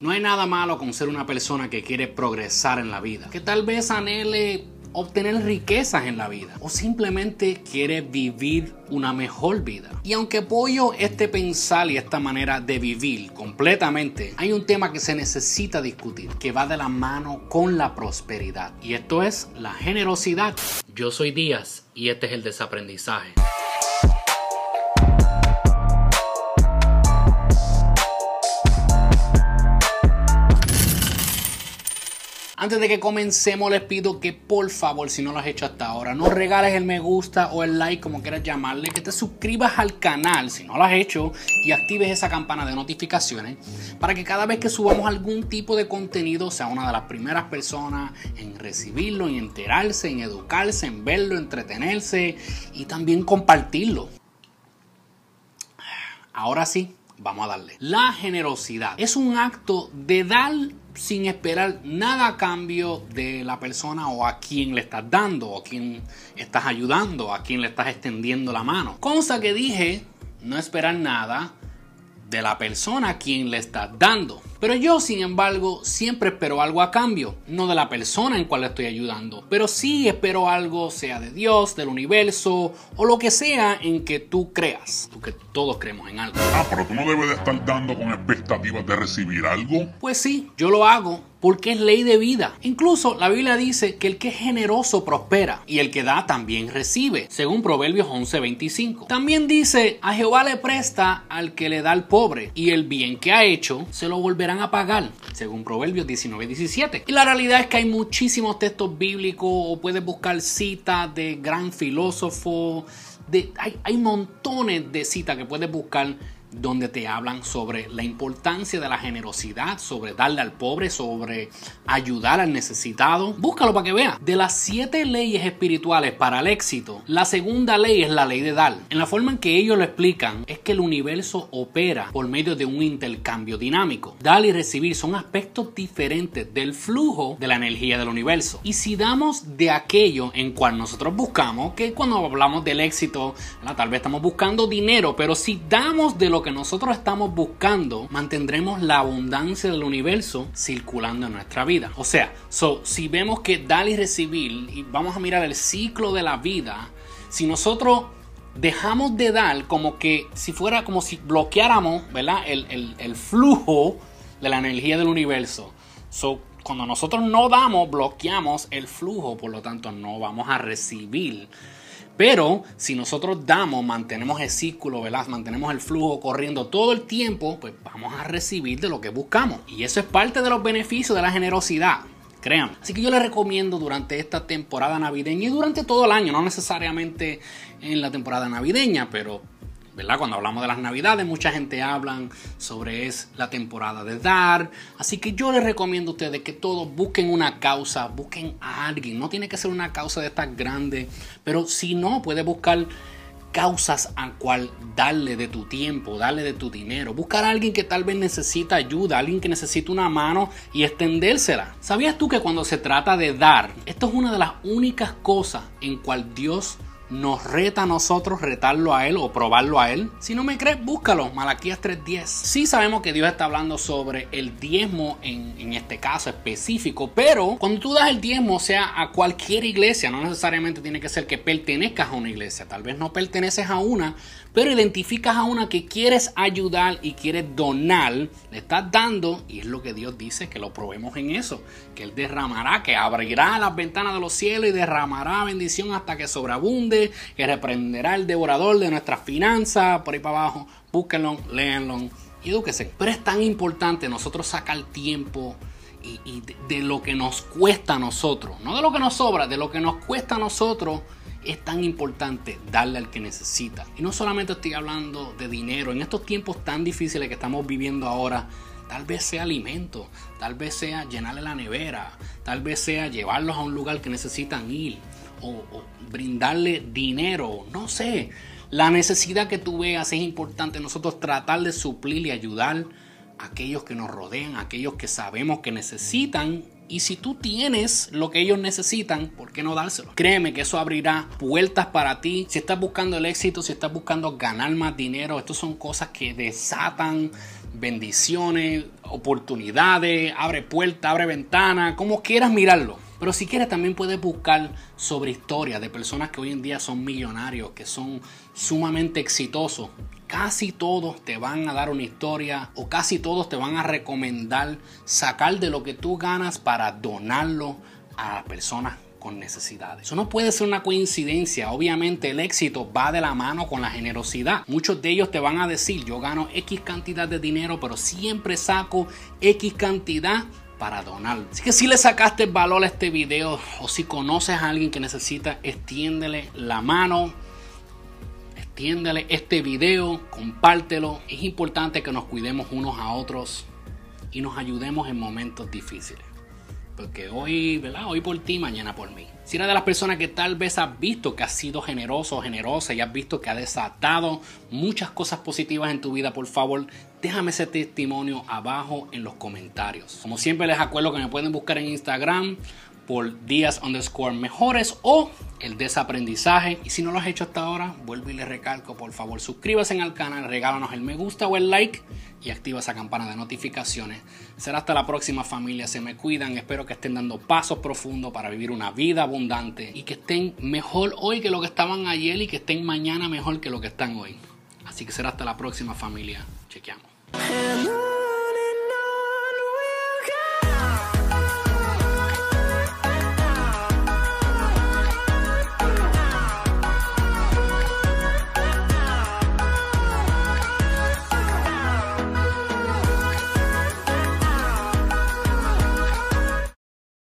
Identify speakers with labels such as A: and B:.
A: No hay nada malo con ser una persona que quiere progresar en la vida, que tal vez anhele obtener riquezas en la vida o simplemente quiere vivir una mejor vida. Y aunque apoyo este pensar y esta manera de vivir completamente, hay un tema que se necesita discutir que va de la mano con la prosperidad y esto es la generosidad. Yo soy Díaz y este es el desaprendizaje. Antes de que comencemos, les pido que por favor, si no lo has hecho hasta ahora, no regales el me gusta o el like, como quieras llamarle, que te suscribas al canal si no lo has hecho y actives esa campana de notificaciones para que cada vez que subamos algún tipo de contenido sea una de las primeras personas en recibirlo, en enterarse, en educarse, en verlo, entretenerse y también compartirlo. Ahora sí, vamos a darle. La generosidad es un acto de dar sin esperar nada a cambio de la persona o a quien le estás dando, o a quien estás ayudando, a quien le estás extendiendo la mano. Cosa que dije, no esperar nada de la persona a quien le estás dando. Pero yo, sin embargo, siempre espero algo a cambio, no de la persona en cual estoy ayudando, pero sí espero algo, sea de Dios, del universo o lo que sea en que tú creas, porque todos creemos en algo.
B: Ah, pero tú no debes de estar dando con expectativas de recibir algo.
A: Pues sí, yo lo hago porque es ley de vida. Incluso la Biblia dice que el que es generoso prospera y el que da también recibe, según Proverbios 11:25. También dice, a Jehová le presta al que le da al pobre y el bien que ha hecho se lo volverá a pagar, según Proverbios 19 17. Y la realidad es que hay muchísimos textos bíblicos o puedes buscar citas de gran filósofo, de, hay, hay montones de citas que puedes buscar donde te hablan sobre la importancia de la generosidad, sobre darle al pobre, sobre ayudar al necesitado. Búscalo para que veas. De las siete leyes espirituales para el éxito, la segunda ley es la ley de dar. En la forma en que ellos lo explican, es que el universo opera por medio de un intercambio dinámico. Dar y recibir son aspectos diferentes del flujo de la energía del universo. Y si damos de aquello en cual nosotros buscamos, que cuando hablamos del éxito, tal vez estamos buscando dinero, pero si damos de lo que nosotros estamos buscando, mantendremos la abundancia del universo circulando en nuestra vida. O sea, si vemos que dar y recibir, y vamos a mirar el ciclo de la vida, si nosotros dejamos de dar como que si fuera como si bloqueáramos ¿verdad? El, el flujo de la energía del universo. So, cuando nosotros no damos, bloqueamos el flujo, por lo tanto no vamos a recibir pero si nosotros damos, mantenemos el círculo, ¿verdad? Mantenemos el flujo corriendo todo el tiempo, pues vamos a recibir de lo que buscamos. Y eso es parte de los beneficios de la generosidad. Créanme. Así que yo les recomiendo durante esta temporada navideña y durante todo el año, no necesariamente en la temporada navideña, pero cuando hablamos de las navidades, mucha gente habla sobre es la temporada de dar. Así que yo les recomiendo a ustedes que todos busquen una causa, busquen a alguien. No tiene que ser una causa de estas grandes, pero si no, puedes buscar causas a cual darle de tu tiempo, darle de tu dinero, buscar a alguien que tal vez necesita ayuda, alguien que necesita una mano y extendérsela. ¿Sabías tú que cuando se trata de dar, esto es una de las únicas cosas en cual Dios nos reta a nosotros retarlo a Él o probarlo a Él. Si no me crees, búscalo, Malaquías 3.10. Sí sabemos que Dios está hablando sobre el diezmo en, en, este caso específico, pero cuando tú das el diezmo, sea a cualquier iglesia, no necesariamente tiene que ser que pertenezcas a una iglesia, tal vez no perteneces a una, pero identificas a una que quieres ayudar y quieres donar, le estás dando, y es lo que Dios dice, que lo probemos en eso, que Él derramará, que abrirá las ventanas de los cielos y derramará bendición hasta que sobreabunde, que reprenderá el devorador de nuestras finanzas, por ahí para abajo, búsquenlo, léanlo y edúquese. Pero es tan importante nosotros sacar tiempo y, de, de lo que nos cuesta a nosotros, no de lo que nos sobra, de lo que nos cuesta a nosotros es tan importante darle al que necesita. Y no solamente estoy hablando de dinero, en estos tiempos tan difíciles que estamos viviendo ahora, tal vez sea alimento, tal vez sea llenarle la nevera, tal vez sea llevarlos a un lugar que necesitan ir o, brindarle dinero, no sé. La necesidad que tú veas es importante nosotros tratar de suplir y ayudar a aquellos que nos rodean, a aquellos que sabemos que necesitan y si tú tienes lo que ellos necesitan, ¿por qué no dárselo? Créeme que eso abrirá puertas para ti. Si estás buscando el éxito, si estás buscando ganar más dinero, estas son cosas que desatan bendiciones, oportunidades, abre puerta, abre ventana, como quieras mirarlo. Pero si quieres también puedes buscar sobre historias de personas que hoy en día son millonarios, que son sumamente exitosos. Casi todos te van a dar una historia o casi todos te van a recomendar sacar de lo que tú ganas para donarlo a personas con necesidades. Eso no puede ser una coincidencia. Obviamente el éxito va de la mano con la generosidad. Muchos de ellos te van a decir, yo gano X cantidad de dinero, pero siempre saco X cantidad para donar. Así que si le sacaste valor a este video o si conoces a alguien que necesita, extiéndele la mano. Extiéndele este video, compártelo. Es importante que nos cuidemos unos a otros y nos ayudemos en momentos difíciles. Porque hoy, ¿verdad? Hoy por ti, mañana por mí. Si eres de las personas que tal vez has visto que has sido generoso o generosa y has visto que ha desatado muchas cosas positivas en tu vida, por favor, déjame ese testimonio abajo en los comentarios. Como siempre les acuerdo que me pueden buscar en Instagram por días underscore mejores o el desaprendizaje. Y si no lo has hecho hasta ahora, vuelvo y le recalco, por favor, suscríbase al canal, regálanos el me gusta o el like y activa esa campana de notificaciones. Será hasta la próxima familia, se me cuidan, espero que estén dando pasos profundos para vivir una vida abundante y que estén mejor hoy que lo que estaban ayer y que estén mañana mejor que lo que están hoy. Así que será hasta la próxima familia, chequeamos.